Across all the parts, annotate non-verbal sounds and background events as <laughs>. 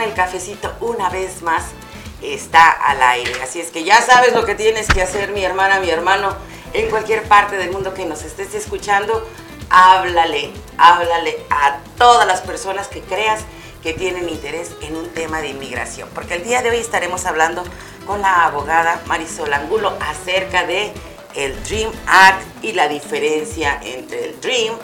el cafecito una vez más está al aire. Así es que ya sabes lo que tienes que hacer, mi hermana, mi hermano, en cualquier parte del mundo que nos estés escuchando. Háblale, háblale a todas las personas que creas que tienen interés en un tema de inmigración. Porque el día de hoy estaremos hablando con la abogada Marisol Angulo acerca de el Dream Act y la diferencia entre el Dream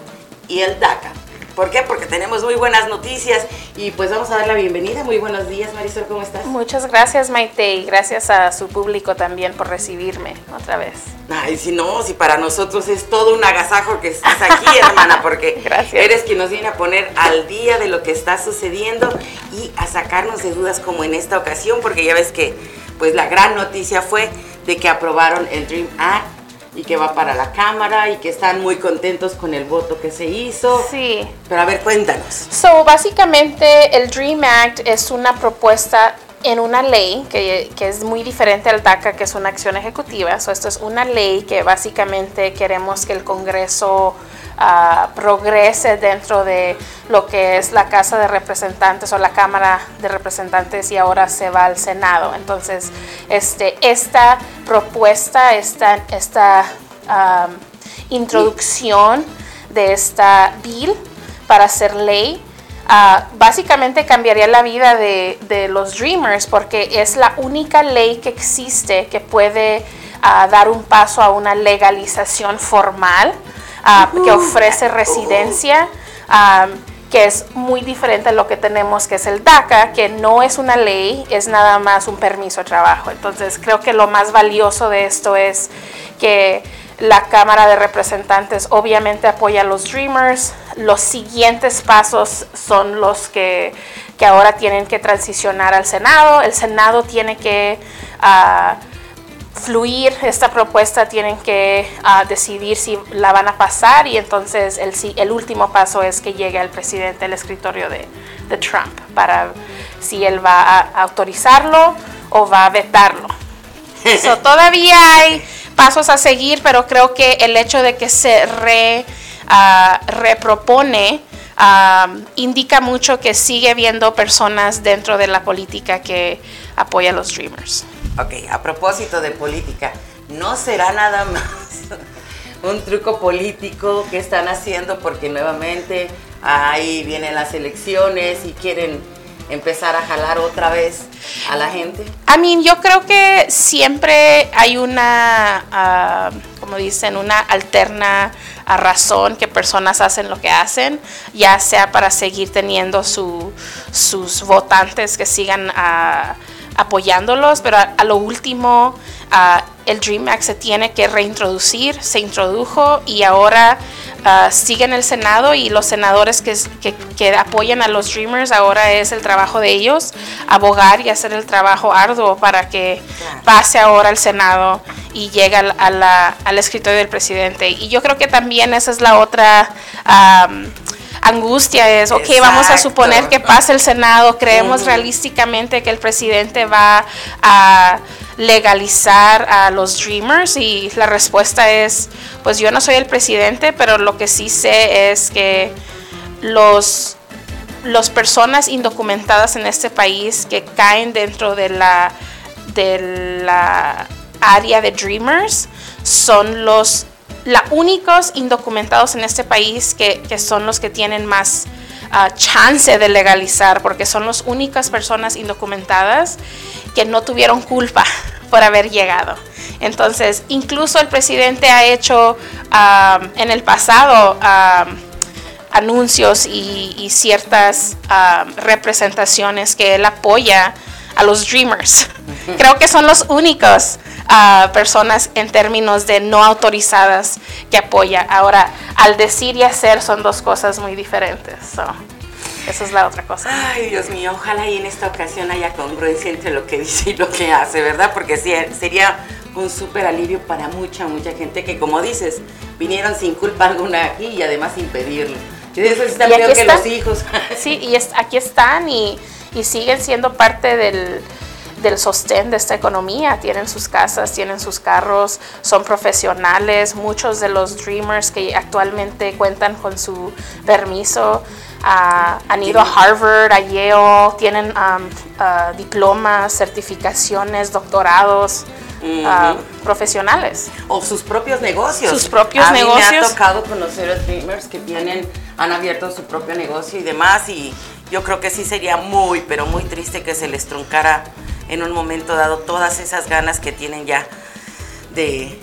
y el DACA. ¿Por qué? Porque tenemos muy buenas noticias y pues vamos a dar la bienvenida. Muy buenos días, Marisol, ¿cómo estás? Muchas gracias, Maite, y gracias a su público también por recibirme otra vez. Ay, si no, si para nosotros es todo un agasajo que estás aquí, <laughs> hermana, porque eres quien nos viene a poner al día de lo que está sucediendo y a sacarnos de dudas como en esta ocasión, porque ya ves que pues la gran noticia fue de que aprobaron el Dream Act y que va para la Cámara y que están muy contentos con el voto que se hizo. Sí. Pero a ver, cuéntanos. So, básicamente el Dream Act es una propuesta en una ley que, que, es muy diferente al DACA, que es una acción ejecutiva. So, esto es una ley que básicamente queremos que el Congreso progrese dentro de lo que es la Casa de Representantes o la Cámara de Representantes y ahora se va al Senado. Entonces, este, esta propuesta, esta, esta introducción de esta bill para hacer ley, ah, básicamente cambiaría la vida de, de, los Dreamers porque es la única ley que existe que puede ah, dar un paso a una legalización formal Ah, que ofrece residencia, que es muy diferente a lo que tenemos, que es el DACA, que no es una ley, es nada más un permiso de trabajo. Entonces creo que lo más valioso de esto es que la Cámara de Representantes obviamente apoya a los Dreamers. Los siguientes pasos son los que, que ahora tienen que transicionar al Senado. El Senado tiene que... Uh, fluir esta propuesta tienen que ah, decidir si la van a pasar y entonces el, el último paso es que llegue al presidente el escritorio de, Trump para si él va a autorizarlo o va a vetarlo. <laughs> todavía hay pasos a seguir, pero creo que el hecho de que se re, uh, repropone ah, indica mucho que sigue habiendo personas dentro de la política que apoyan a los Dreamers. Ok, a propósito de política, ¿no será nada más <laughs> un truco político que están haciendo porque nuevamente ahí vienen las elecciones y quieren empezar a jalar otra vez a la gente? I mean, yo creo que siempre hay una, ah, como dicen, una alterna a razón que personas hacen lo que hacen, ya sea para seguir teniendo su, sus votantes que sigan a apoyándolos, pero a, lo último el Dream Act se tiene que reintroducir, se introdujo y ahora uh, sigue en el Senado y los senadores que, que, apoyan a los Dreamers ahora es el trabajo de ellos, abogar y hacer el trabajo arduo para que pase ahora al Senado y llegue al escritorio del presidente. Y yo creo que también esa es la otra angustia es, ok, vamos a suponer que pasa el Senado, creemos realísticamente que el presidente va a legalizar a los Dreamers y la respuesta es, pues yo no soy el presidente, pero lo que sí sé es que los las personas indocumentadas en este país que caen dentro de la de la área de Dreamers son los los únicos indocumentados en este país que, son los que tienen más ah, chance de legalizar, porque son las únicas personas indocumentadas que no tuvieron culpa por haber llegado. Entonces, incluso el presidente ha hecho en el pasado anuncios y, ciertas representaciones que él apoya a los Dreamers. Creo que son los únicos a personas en términos de no autorizadas que apoya. Ahora, al decir y hacer son dos cosas muy diferentes. esa es la otra cosa. Ay, Dios mío, ojalá y en esta ocasión haya congruencia entre lo que dice y lo que hace, ¿verdad? Porque sería un súper alivio para mucha, mucha gente que, como dices, vinieron sin culpa alguna aquí y además sin pedirlo. Y eso peor que los hijos. Sí, y aquí están y, y siguen siendo parte del, del sostén de esta economía. Tienen sus casas, tienen sus carros, son profesionales. Muchos de los Dreamers que actualmente cuentan con su permiso ah, han ido a Harvard, a Yale, tienen ah, diplomas, certificaciones, doctorados. Ah, profesionales. O sus propios negocios. Sus propios a negocios. Me ha tocado conocer a Dreamers que tienen, han abierto su propio negocio y demás y yo creo que sí sería muy, pero muy triste que se les truncara en un momento dado todas esas ganas que tienen ya de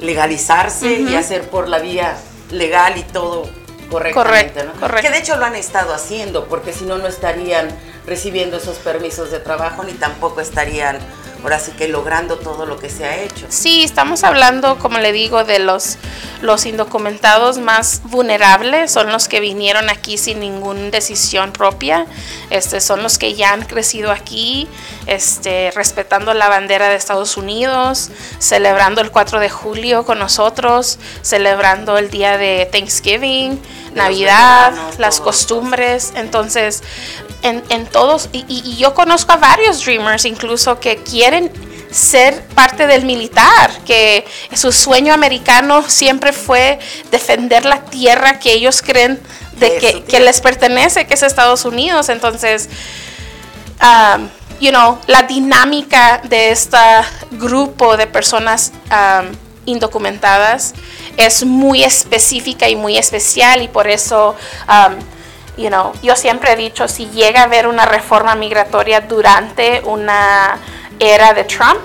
legalizarse y hacer por la vía legal y todo correctamente, correcto, Que de hecho lo han estado haciendo, porque si no, no estarían recibiendo esos permisos de trabajo ni tampoco estarían ahora sí que logrando todo lo que se ha hecho. Sí, estamos hablando, como le digo, de los, los indocumentados más vulnerables, son los que vinieron aquí sin ninguna decisión propia, este, son los que ya han crecido aquí, este, respetando la bandera de Estados Unidos, celebrando el 4 de julio con nosotros, celebrando el día de Thanksgiving, Navidad, las costumbres. Entonces, en, todos, y, yo conozco a varios Dreamers incluso que quieren ser parte del militar, que su sueño americano siempre fue defender la tierra que ellos creen de que, les pertenece, que es Estados Unidos. Entonces, um, you know, la dinámica de este grupo de personas um, indocumentadas es muy específica y muy especial y por eso, um, you know, yo siempre he dicho, si llega a haber una reforma migratoria durante una era de Trump,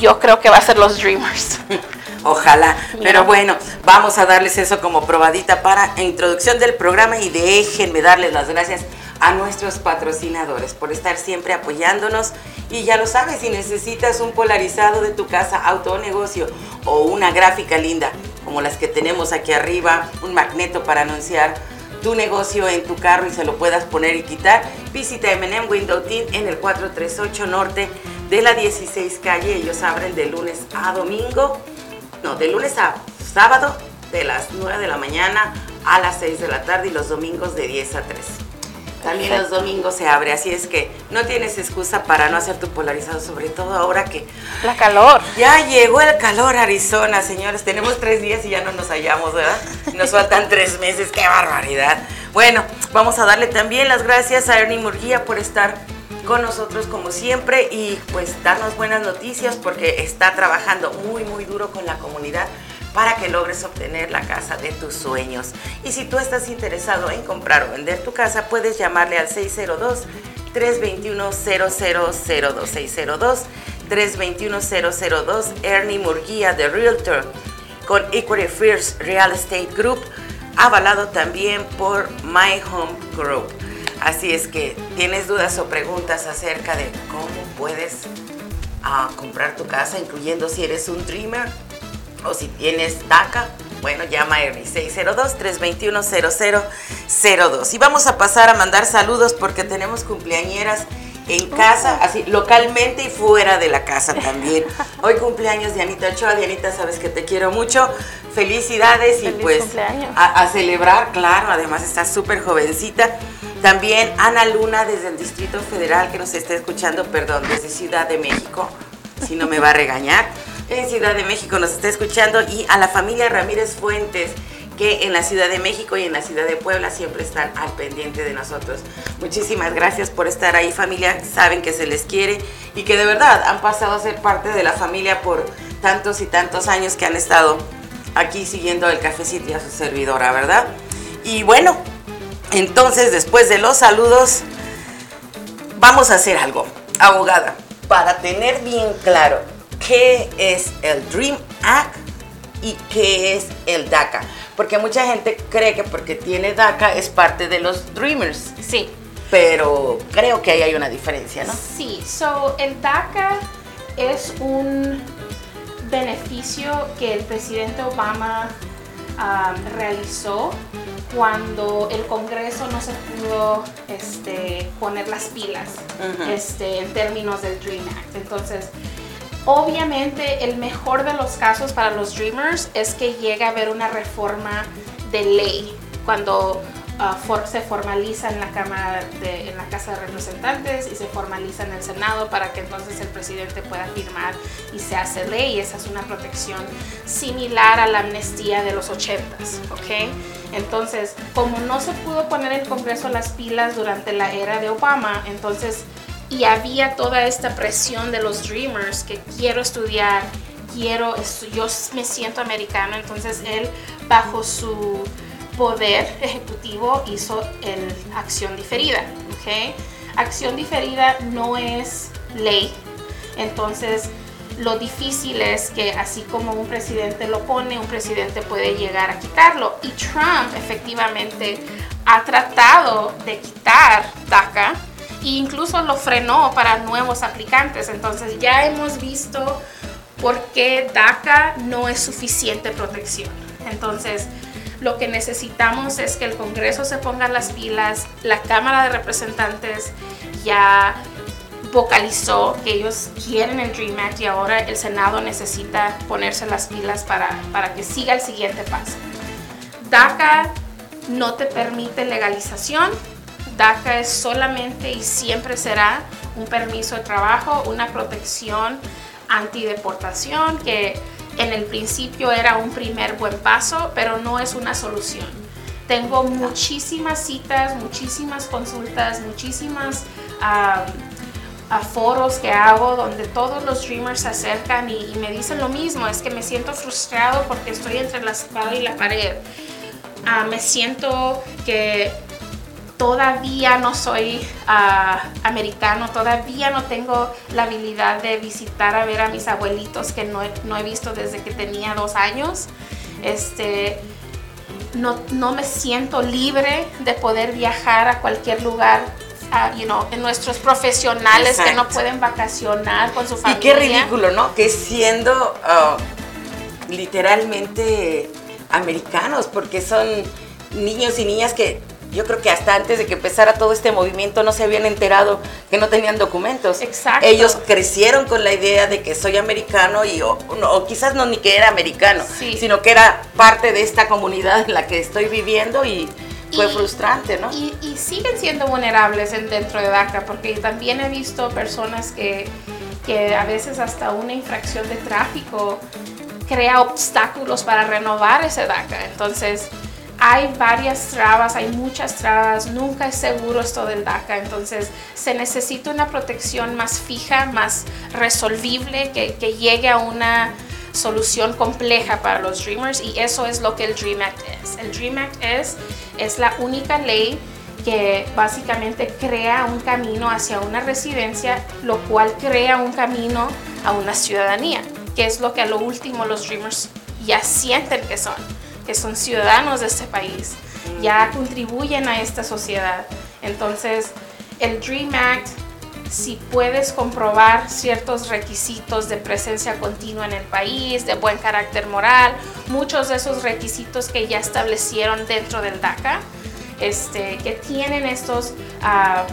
yo creo que va a ser los Dreamers. <laughs> Ojalá, pero bueno, vamos a darles eso como probadita para introducción del programa y déjenme darles las gracias a nuestros patrocinadores por estar siempre apoyándonos. Y ya lo sabes, si necesitas un polarizado de tu casa, auto o negocio o una gráfica linda como las que tenemos aquí arriba, un magneto para anunciar tu negocio en tu carro y se lo puedas poner y quitar, visita M&M Window Team en el 438 Norte de la 16 calle. Ellos abren de lunes a domingo, no, de lunes a sábado de las 9 de la mañana a las 6 de la tarde y los domingos de 10 a 3. También los domingos se abre, así es que no tienes excusa para no hacer tu polarizado, sobre todo ahora que... La calor. Ya llegó el calor Arizona, señores. Tenemos tres días y ya no nos hallamos, ¿verdad? Nos faltan tres meses, qué barbaridad. Bueno, vamos a darle también las gracias a Ernie Murguía por estar con nosotros como siempre y pues darnos buenas noticias porque está trabajando muy, muy duro con la comunidad para que logres obtener la casa de tus sueños. Y si tú estás interesado en comprar o vender tu casa, puedes llamarle al 602 321 0002 602 321 002 Ernie Murguía de Realtor con Equity First Real Estate Group, avalado también por My Home Group. Así es que tienes dudas o preguntas acerca de cómo puedes ah, comprar tu casa, incluyendo si eres un dreamer, o si tienes DACA, bueno, llama a Ernie 602-321-0002. Y vamos a pasar a mandar saludos porque tenemos cumpleañeras en casa, así localmente y fuera de la casa también. <laughs> Hoy cumpleaños Dianita Ochoa. Dianita, sabes que te quiero mucho. Felicidades y pues a, celebrar, claro, además está súper jovencita. También Ana Luna desde el Distrito Federal que nos está escuchando, perdón, desde Ciudad de México, si no me va a regañar <laughs> en Ciudad de México nos está escuchando y a la familia Ramírez Fuentes que en la Ciudad de México y en la Ciudad de Puebla siempre están al pendiente de nosotros. Muchísimas gracias por estar ahí familia, saben que se les quiere y que de verdad han pasado a ser parte de la familia por tantos y tantos años que han estado aquí siguiendo el cafecito y a su servidora, ¿verdad? Y bueno, entonces después de los saludos, vamos a hacer algo, abogada, para tener bien claro qué es el Dream Act y qué es el DACA. Porque mucha gente cree que porque tiene DACA es parte de los Dreamers. Sí. Pero creo que ahí hay una diferencia, ¿no? Sí, so el DACA es un beneficio que el presidente Obama um, realizó cuando el Congreso no se pudo este, poner las pilas este, en términos del Dream Act. Entonces, Obviamente el mejor de los casos para los Dreamers es que llegue a haber una reforma de ley cuando ah, se formaliza en la Cámara en la Casa de Representantes y se formaliza en el Senado para que entonces el presidente pueda firmar y se hace ley. Esa es una protección similar a la amnistía de los 80s, ¿ok? Entonces, como no se pudo poner el Congreso las pilas durante la era de Obama, entonces y había toda esta presión de los dreamers que quiero estudiar, quiero, yo me siento americano, entonces él bajo su poder ejecutivo hizo el acción diferida, ¿ok? Acción diferida no es ley, entonces lo difícil es que así como un presidente lo pone, un presidente puede llegar a quitarlo. Y Trump efectivamente ha tratado de quitar DACA e incluso lo frenó para nuevos aplicantes. Entonces ya hemos visto por qué DACA no es suficiente protección. Entonces, lo que necesitamos es que el Congreso se ponga las pilas, la Cámara de Representantes ya vocalizó que ellos quieren el Dream Act y ahora el Senado necesita ponerse las pilas para, para que siga el siguiente paso. DACA no te permite legalización, DACA es solamente y siempre será un permiso de trabajo, una protección antideportación que en el principio era un primer buen paso, pero no es una solución. Tengo muchísimas citas, muchísimas consultas, muchísimas foros que hago donde todos los dreamers se acercan y, me dicen lo mismo, es que me siento frustrado porque estoy entre la espada y la pared. Ah, me siento que todavía no soy ah, americano, todavía no tengo la habilidad de visitar a ver a mis abuelitos que no he, visto desde que tenía dos años. Este, no, no, me siento libre de poder viajar a cualquier lugar. Uh, you know, en nuestros profesionales que no pueden vacacionar con su familia. Y qué ridículo, ¿no? Que siendo ah, literalmente americanos, porque son niños y niñas que yo creo que hasta antes de que empezara todo este movimiento no se habían enterado que no tenían documentos. Exacto. Ellos crecieron con la idea de que soy americano y o, quizás no ni que era americano, sino que era parte de esta comunidad en la que estoy viviendo y fue frustrante, ¿no? Y, siguen siendo vulnerables dentro de DACA, porque también he visto personas que, que a veces hasta una infracción de tráfico crea obstáculos para renovar ese DACA. Entonces, hay varias trabas, hay muchas trabas, nunca es seguro esto del DACA, entonces se necesita una protección más fija, más resolvible, que, llegue a una solución compleja para los Dreamers y eso es lo que el Dream Act es. El Dream Act es, es la única ley que básicamente crea un camino hacia una residencia, lo cual crea un camino a una ciudadanía, que es lo que a lo último los Dreamers ya sienten que son que son ciudadanos de este país, ya contribuyen a esta sociedad. Entonces, el Dream Act, si puedes comprobar ciertos requisitos de presencia continua en el país, de buen carácter moral, muchos de esos requisitos que ya establecieron dentro del DACA, este, que tienen estos... Ah,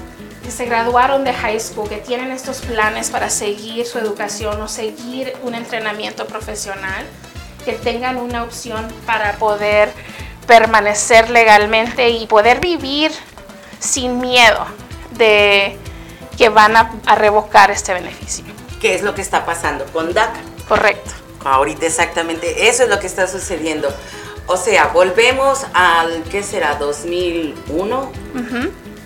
que se graduaron de high school, que tienen estos planes para seguir su educación o seguir un entrenamiento profesional, que tengan una opción para poder permanecer legalmente y poder vivir sin miedo de que van a, revocar este beneficio. ¿Qué es lo que está pasando con DACA? Correcto. Ahorita exactamente eso es lo que está sucediendo. O sea, volvemos al, ¿qué será? 2001.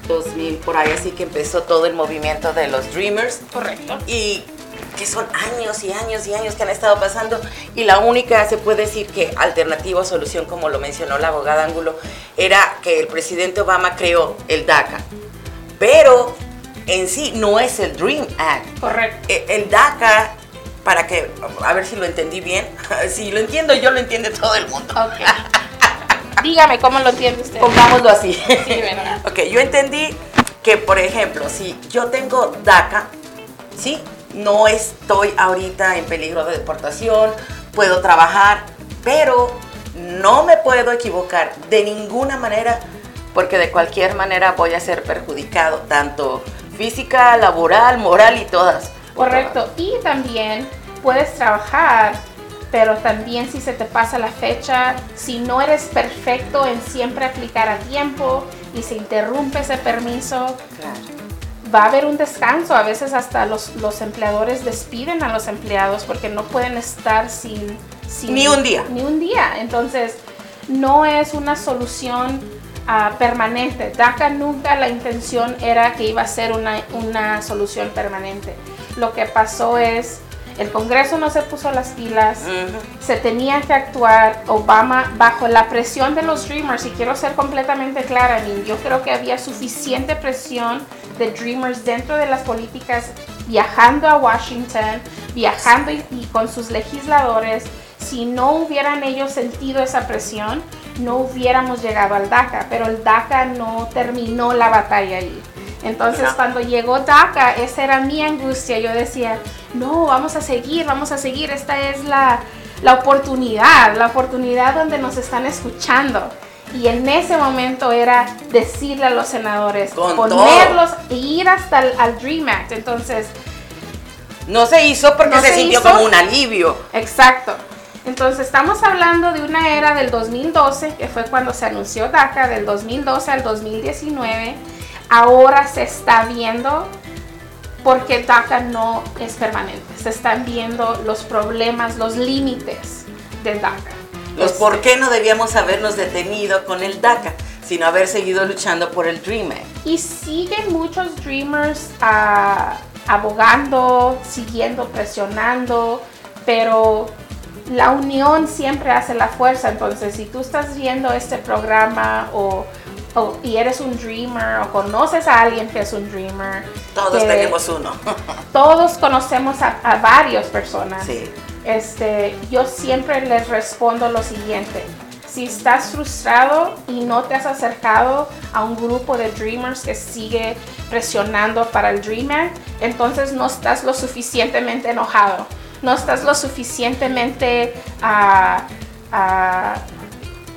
2000, por ahí así que empezó todo el movimiento de los Dreamers. Correcto. Y que son años y años y años que han estado pasando y la única, se puede decir que alternativa o solución, como lo mencionó la abogada Ángulo, era que el presidente Obama creó el DACA. Pero en sí no es el Dream Act. Correcto. E, el, DACA, para que, a ver si lo entendí bien, <laughs> si lo entiendo yo, lo entiende todo el mundo. Dígame, ¿cómo lo entiende usted? Pongámoslo así. Sí, <laughs> ok, yo entendí que, por ejemplo, si yo tengo DACA, ¿sí? No estoy ahorita en peligro de deportación, puedo trabajar, pero no me puedo equivocar de ninguna manera porque de cualquier manera voy a ser perjudicado, tanto física, laboral, moral y todas. Correcto. Y también puedes trabajar pero también si se te pasa la fecha, si no eres perfecto en siempre aplicar a tiempo y se interrumpe ese permiso, va a haber un descanso. A veces hasta los, los, empleadores despiden a los empleados porque no pueden estar sin, sin... Ni un día. Ni un día. Entonces, no es una solución uh, permanente. DACA nunca la intención era que iba a ser una, una solución permanente. Lo que pasó es el Congreso no se puso las pilas, se tenía que actuar Obama bajo la presión de los Dreamers, y quiero ser completamente clara, yo creo que había suficiente presión de Dreamers dentro de las políticas, viajando a Washington, viajando y, con sus legisladores. Si no hubieran ellos sentido esa presión, no hubiéramos llegado al DACA, pero el DACA no terminó la batalla ahí. Entonces cuando llegó DACA, esa era mi angustia. Yo decía, no, vamos a seguir, vamos a seguir. Esta es la, la oportunidad, la oportunidad donde nos están escuchando. Y en ese momento era decirle a los senadores, ponerlos e ir hasta el al Dream Act. Entonces... No se hizo porque se, sintió como un alivio. Exacto. Entonces estamos hablando de una era del 2012, que fue cuando se anunció DACA, del 2012 al 2019 ahora se está viendo porque DACA no es permanente. Se están viendo los problemas, los límites de DACA. Los este, por qué no debíamos habernos detenido con el DACA, sino haber seguido luchando por el Dreamer. Y siguen muchos Dreamers ah, abogando, siguiendo, presionando, pero la unión siempre hace la fuerza. Entonces, si tú estás viendo este programa o y eres un dreamer o conoces a alguien que es un dreamer. Todos tenemos uno. todos conocemos a, a varias personas. Sí. Este, yo siempre les respondo lo siguiente. Si estás frustrado y no te has acercado a un grupo de dreamers que sigue presionando para el dreamer, entonces no estás lo suficientemente enojado, no estás lo suficientemente uh,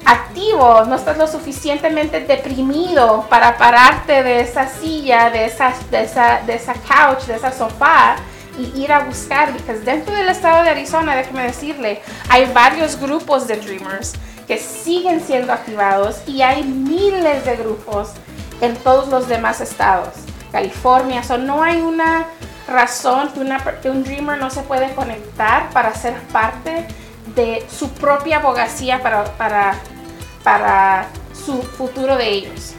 activo, no estás lo suficientemente deprimido para pararte de esa silla, de esa, de esa, de esa couch, de esa sofá y ir a buscar, porque dentro del estado de Arizona, déjeme decirle, hay varios grupos de Dreamers que siguen siendo activados y hay miles de grupos en todos los demás estados. California, so no hay una razón que, una, que un Dreamer no se puede conectar para ser parte de su propia abogacía para, para para su futuro de ellos.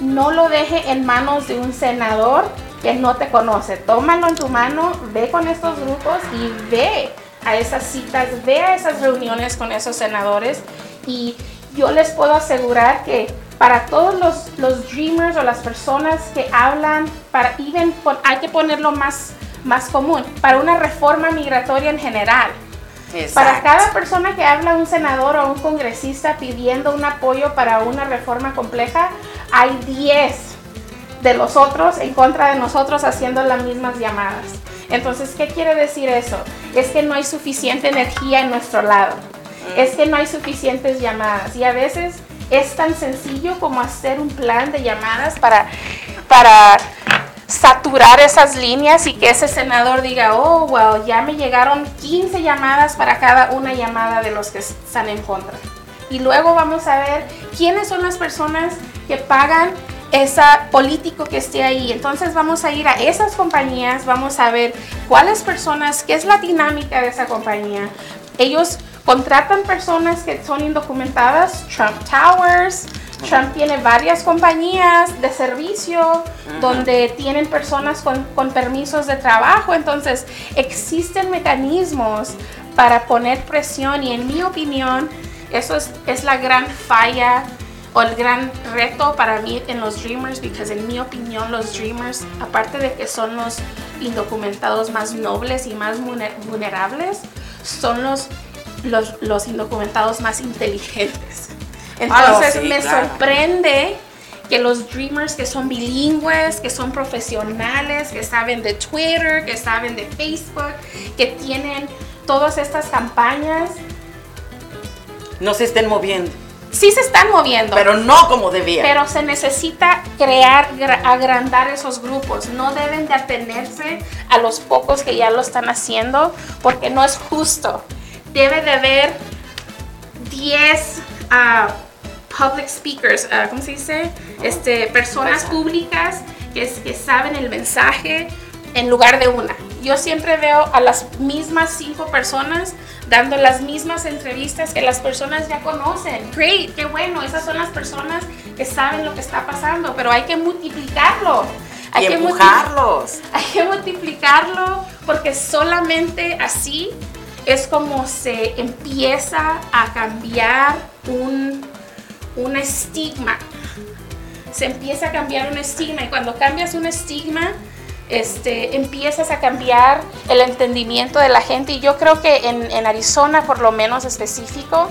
No lo deje en manos de un senador que no te conoce. Tómalo en tu mano, ve con estos grupos y ve a esas citas, ve a esas reuniones con esos senadores. Y yo les puedo asegurar que para todos los, los dreamers o las personas que hablan, para even, hay que ponerlo más, más común, para una reforma migratoria en general. Para cada persona que habla un senador o un congresista pidiendo un apoyo para una reforma compleja, hay 10 de los otros en contra de nosotros haciendo las mismas llamadas. Entonces, ¿qué quiere decir eso? Es que no hay suficiente energía en nuestro lado. Mm. Es que no hay suficientes llamadas. Y a veces es tan sencillo como hacer un plan de llamadas para, para saturar esas líneas y que ese senador diga, oh, wow, ya me llegaron 15 llamadas para cada una llamada de los que están en contra. Y luego vamos a ver quiénes son las personas que pagan ese político que esté ahí. Entonces vamos a ir a esas compañías, vamos a ver cuáles personas, qué es la dinámica de esa compañía. Ellos contratan personas que son indocumentadas, Trump Towers, Trump tiene varias compañías de servicio donde tienen personas con, permisos de trabajo, entonces existen mecanismos para poner presión y en mi opinión eso es, la gran falla o el gran reto para mí en los Dreamers, porque en mi opinión los Dreamers, aparte de que son los indocumentados más nobles y más vulnerables, son los, los, los indocumentados más inteligentes. Entonces me sorprende que los dreamers que son bilingües, que son profesionales, que saben de Twitter, que saben de Facebook, que tienen todas estas campañas, no se estén moviendo. Sí se están moviendo. Pero no como debía. Pero se necesita crear, agrandar esos grupos. No deben de atenerse a los pocos que ya lo están haciendo porque no es justo debe de haber 10 ah, public speakers, ah, ¿cómo se dice? Este, personas públicas que, que saben el mensaje en lugar de una. Yo siempre veo a las mismas cinco personas dando las mismas entrevistas que las personas ya conocen. Great, qué bueno, esas son las personas que saben lo que está pasando, pero hay que multiplicarlo. Hay y que empujarlos. <laughs> Hay que multiplicarlo porque solamente así es como se empieza a cambiar un, un estigma. Se empieza a cambiar un estigma y cuando cambias un estigma, este, empiezas a cambiar el entendimiento de la gente y yo creo que en, en Arizona por lo menos específico,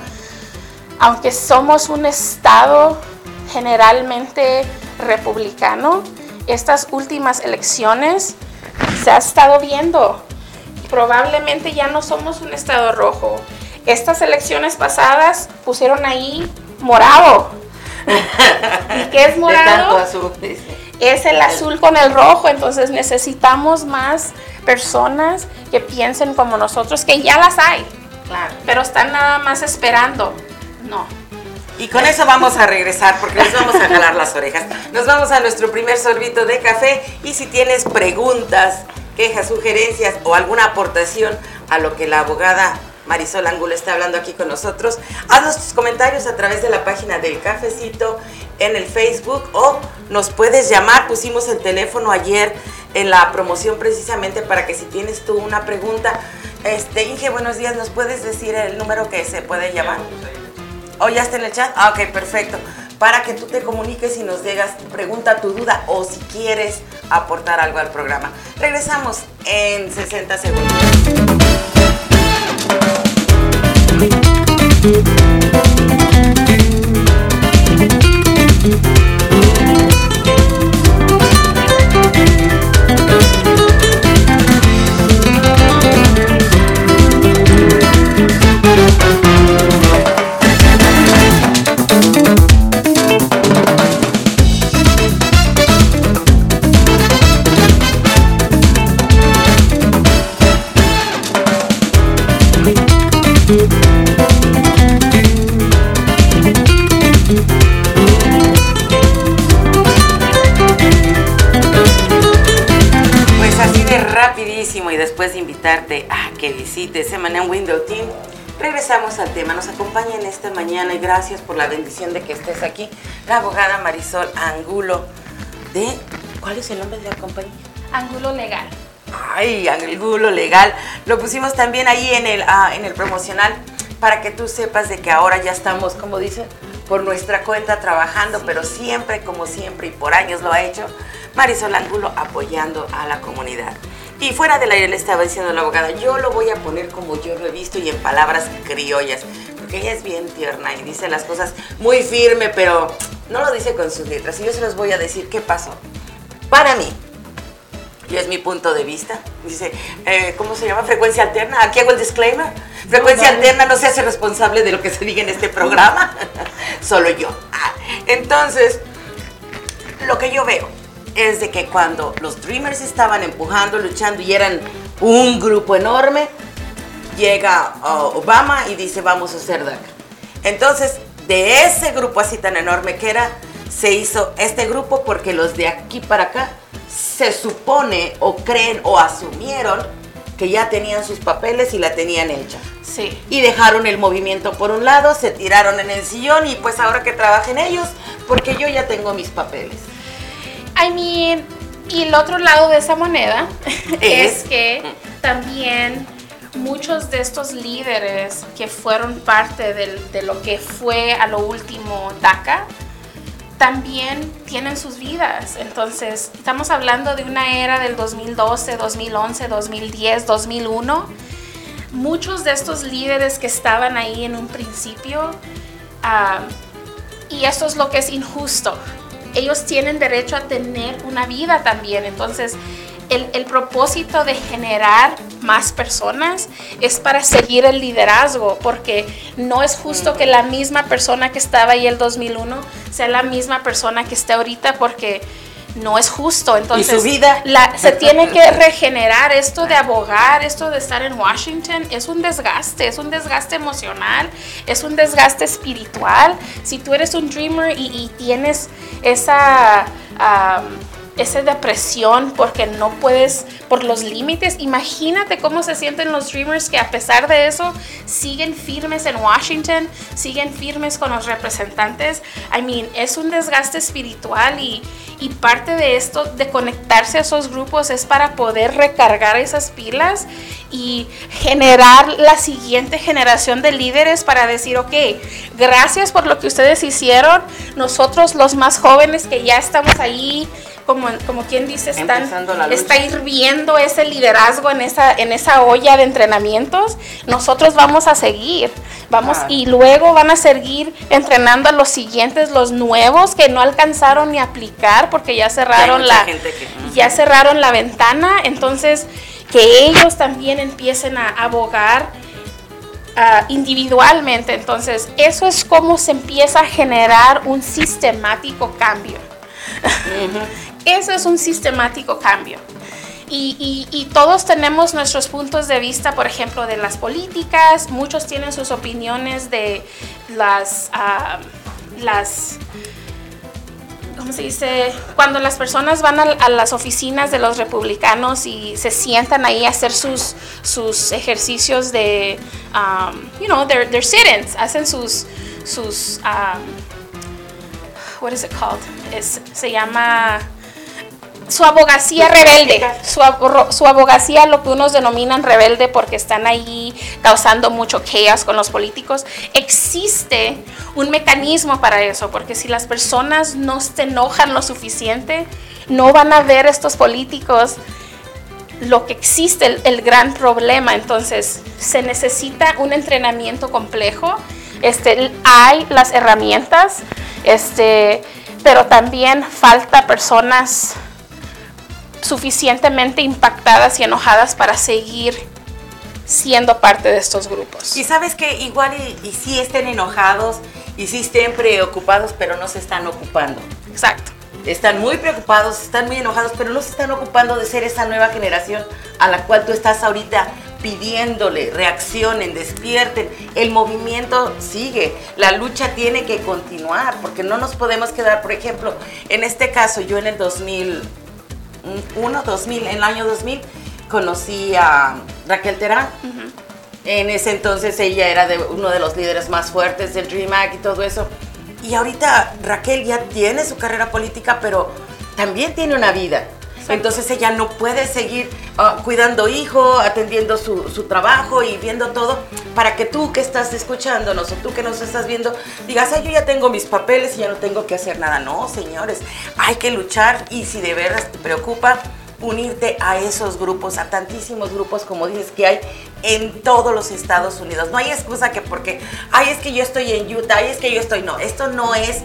aunque somos un estado generalmente republicano, estas últimas elecciones se ha estado viendo. Probablemente ya no somos un estado rojo. Estas elecciones pasadas pusieron ahí morado. <laughs> ¿Y qué es De morado? tanto azul, dice. Es el azul con el rojo, entonces necesitamos más personas que piensen como nosotros, que ya las hay, Claro. pero están nada más esperando. No. Y con eso vamos a regresar porque les vamos a jalar las orejas. Nos vamos a nuestro primer sorbito de café y si tienes preguntas, quejas, sugerencias o alguna aportación a lo que la abogada Marisol Angulo está hablando aquí con nosotros, haznos tus comentarios a través de la página del cafecito en el Facebook o nos puedes llamar. Pusimos el teléfono ayer en la promoción precisamente para que si tienes tú una pregunta, este Inge, buenos días, ¿nos puedes decir el número que se puede llamar? ¿O ya está en el chat? Ah, ok, perfecto. Para que tú te comuniques y nos digas, pregunta tu duda o si quieres aportar algo al programa. Regresamos en 60 segundos. Pues invitarte a que visites Semana Window Team, regresamos al tema. Nos acompaña en esta mañana y gracias por la bendición de que estés aquí, la abogada Marisol Angulo de... ¿Cuál es el nombre de la compañía? Ángulo legal. Ay, Angulo Legal. Lo pusimos también ahí en el, ah, en el promocional para que tú sepas de que ahora ya estamos, como dicen, por nuestra cuenta trabajando, pero siempre, como siempre, y por años lo ha hecho, Marisol Angulo apoyando a la comunidad. Y fuera del aire le estaba diciendo la abogada, yo lo voy a poner como yo lo he visto y en palabras criollas, porque ella es bien tierna y dice las cosas muy firme, pero no lo dice con sus letras. Y yo se los voy a decir qué pasó. Para mí, y es mi punto de vista. Dice, eh, ¿cómo se llama? Frecuencia alterna. Aquí hago el disclaimer. Frecuencia alterna no se hace responsable de lo que se diga en este programa. <laughs> Solo yo. Ah, Entonces, lo que yo veo es de que cuando los Dreamers estaban empujando, luchando y eran un grupo enorme, llega uh, Obama y dice, vamos a hacer DACA. Entonces, de ese grupo así tan enorme que era, se hizo este grupo porque los de aquí para acá se supone o creen o asumieron que ya tenían sus papeles y la tenían hecha. Sí. Y dejaron el movimiento por un lado, se tiraron en el sillón y pues ahora que trabajen ellos, porque yo ya tengo mis papeles. I mean, y el otro lado de esa moneda Es- es que también muchos de estos líderes que fueron parte de lo que fue a lo último DACA, también tienen sus vidas. Entonces, estamos hablando de una era del 2012, 2011, 2010, 2001. Muchos de estos líderes que estaban ahí en un principio, ah, y esto es lo que es injusto, ellos tienen derecho a tener una vida también. Entonces, el, propósito de generar más personas es para seguir el liderazgo, porque no es justo que la misma persona que estaba ahí el 2001 sea la misma persona que esté ahorita, porque no es justo. Entonces, su vida? La, se <laughs> tiene que regenerar esto de abogar, esto de estar en Washington, es un desgaste, es un desgaste emocional, es un desgaste espiritual. Si tú eres un dreamer y, tienes esa esa depresión porque no puedes, por los límites. Imagínate cómo se sienten los Dreamers que a pesar de eso siguen firmes en Washington, siguen firmes con los representantes. I mean, es un desgaste espiritual y, y parte de esto, de conectarse a esos grupos, es para poder recargar esas pilas y generar la siguiente generación de líderes para decir, ok, gracias por lo que ustedes hicieron, nosotros los más jóvenes que ya estamos ahí como, como quien dice, están, está hirviendo ese liderazgo en esa, en esa olla de entrenamientos, nosotros vamos a seguir. Vamos, y luego van a seguir entrenando a los siguientes, los nuevos que no alcanzaron ni aplicar porque ya cerraron la ya cerraron la ventana, entonces que ellos también empiecen a abogar ah, individualmente. Entonces, eso es como se empieza a generar un sistemático cambio. Eso es un sistemático cambio. Y, todos tenemos nuestros puntos de vista, por ejemplo, de las políticas, muchos tienen sus opiniones de las, ah, las ¿cómo se dice? Cuando las personas van a, las oficinas de los republicanos y se sientan ahí a hacer sus, sus ejercicios de, um, you know, their, their sit-ins, hacen sus, sus um, what is it called? Es, se llama su abogacía rebelde, su, su, abogacía lo que unos denominan rebelde porque están ahí causando mucho chaos con los políticos, existe un mecanismo para eso, porque si las personas no se enojan lo suficiente, no van a ver estos políticos lo que existe, el, el gran problema, entonces se necesita un entrenamiento complejo, este, hay las herramientas, este, pero también falta personas suficientemente impactadas y enojadas para seguir siendo parte de estos grupos. Y sabes que igual y, sí estén enojados y sí estén preocupados, pero no se están ocupando. Exacto. Están muy preocupados, están muy enojados, pero no se están ocupando de ser esa nueva generación a la cual tú estás ahorita pidiéndole, reaccionen, despierten. El movimiento sigue, la lucha tiene que continuar, porque no nos podemos quedar, por ejemplo, en este caso, yo en el 2000 1, 2000, en el año 2000, conocí a Raquel Terán. En ese entonces ella era de uno de los líderes más fuertes del Dream Act y todo eso. Y ahorita Raquel ya tiene su carrera política, pero también tiene una vida. Entonces ella no puede seguir ah, cuidando hijo, atendiendo su, su, trabajo y viendo todo para que tú que estás escuchándonos o tú que nos estás viendo digas, ay, yo ya tengo mis papeles y ya no tengo que hacer nada. No, señores, hay que luchar y si de veras te preocupa, unirte a esos grupos, a tantísimos grupos como dices que hay en todos los Estados Unidos. No hay excusa que porque, ay, es que yo estoy en Utah, ay, es que yo estoy, no, esto no es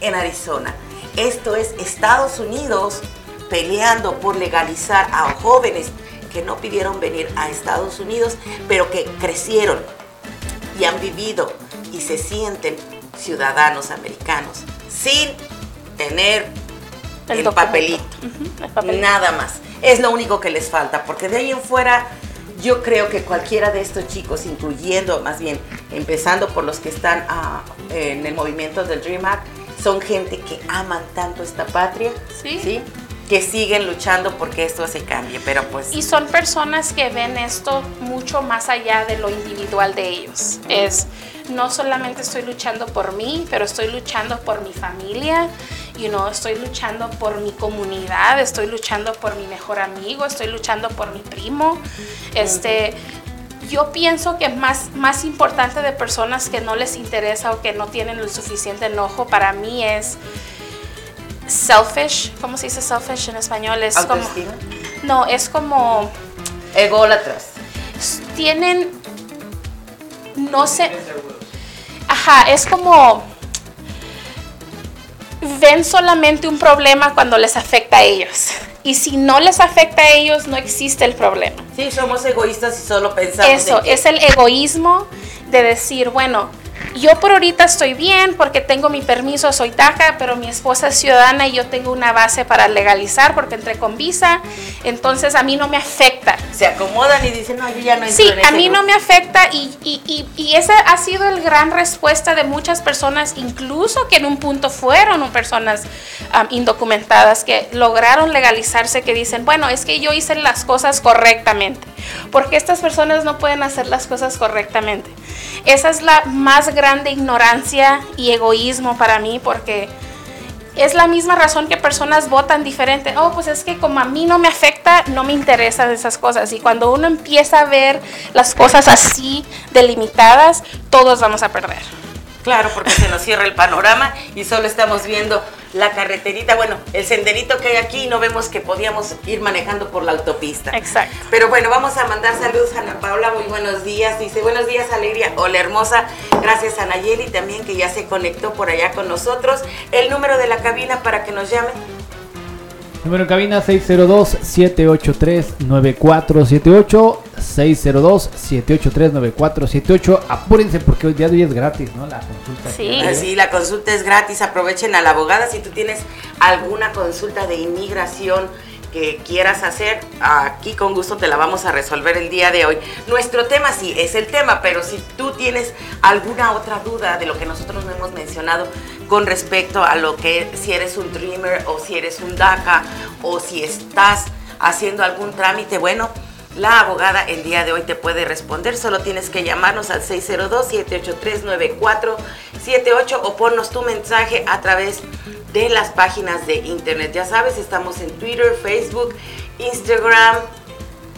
en Arizona, esto es Estados Unidos peleando por legalizar a jóvenes que no pidieron venir a Estados Unidos, pero que crecieron y han vivido y se sienten ciudadanos americanos sin tener el, papelito, nada más. Es lo único que les falta, porque de ahí en fuera yo creo que cualquiera de estos chicos, incluyendo más bien, empezando por los que están ah, en el movimiento del Dream Act, son gente que aman tanto esta patria, ¿Sí? ¿sí? Que siguen luchando porque esto se cambie, pero pues... Y son personas que ven esto mucho más allá de lo individual de ellos. Es, no solamente estoy luchando por mí, pero estoy luchando por mi familia, you know, estoy luchando por mi comunidad, estoy luchando por mi mejor amigo, estoy luchando por mi primo. Este, yo pienso que más, más importante de personas que no les interesa o que no tienen el suficiente enojo para mí es selfish. ¿Cómo se dice selfish en español? Es como. No, es como. Ególatras. Tienen. No sé. Ajá, es como. Ven solamente un problema cuando les afecta a ellos. Y si no les afecta a ellos, no existe el problema. Sí, somos egoístas y solo pensamos. Eso, es el egoísmo de decir, bueno, yo por ahorita estoy bien porque tengo mi permiso, soy DACA, pero mi esposa es ciudadana y yo tengo una base para legalizar porque entré con visa, entonces a mí no me afecta. Se acomodan y dicen, no, yo ya no Sí, a mí no me afecta y, y, y, esa ha sido la gran respuesta de muchas personas, incluso que en un punto fueron personas um, indocumentadas que lograron legalizarse, que dicen, bueno, es que yo hice las cosas correctamente, porque estas personas no pueden hacer las cosas correctamente. Esa es la más grande ignorancia y egoísmo para mí porque es la misma razón que personas votan diferente. Oh, pues es que como a mí no me afecta, no me interesan esas cosas. Y cuando uno empieza a ver las cosas así delimitadas, todos vamos a perder. Claro, porque se nos cierra el panorama y solo estamos viendo la carreterita, bueno, el senderito que hay aquí y no vemos que podíamos ir manejando por la autopista. Exacto. Pero bueno, vamos a mandar saludos a Ana Paula, muy buenos días. Dice, buenos días, Alegría. Hola, hermosa. Gracias a Nayeli también que ya se conectó por allá con nosotros. El número de la cabina para que nos llamen. Número en cabina 602-783-9478. 602-783-9478. Apúrense porque hoy día de hoy es gratis, ¿no? La consulta. Sí. sí, la consulta es gratis. Aprovechen a la abogada si tú tienes alguna consulta de inmigración que quieras hacer, aquí con gusto te la vamos a resolver el día de hoy. Nuestro tema sí es el tema, pero si tú tienes alguna otra duda de lo que nosotros no hemos mencionado con respecto a lo que si eres un Dreamer o si eres un DACA o si estás haciendo algún trámite, bueno, la abogada el día de hoy te puede responder. Solo tienes que llamarnos al 602-783-9478 o ponnos tu mensaje a través de las páginas de internet. Ya sabes, estamos en Twitter, Facebook, Instagram.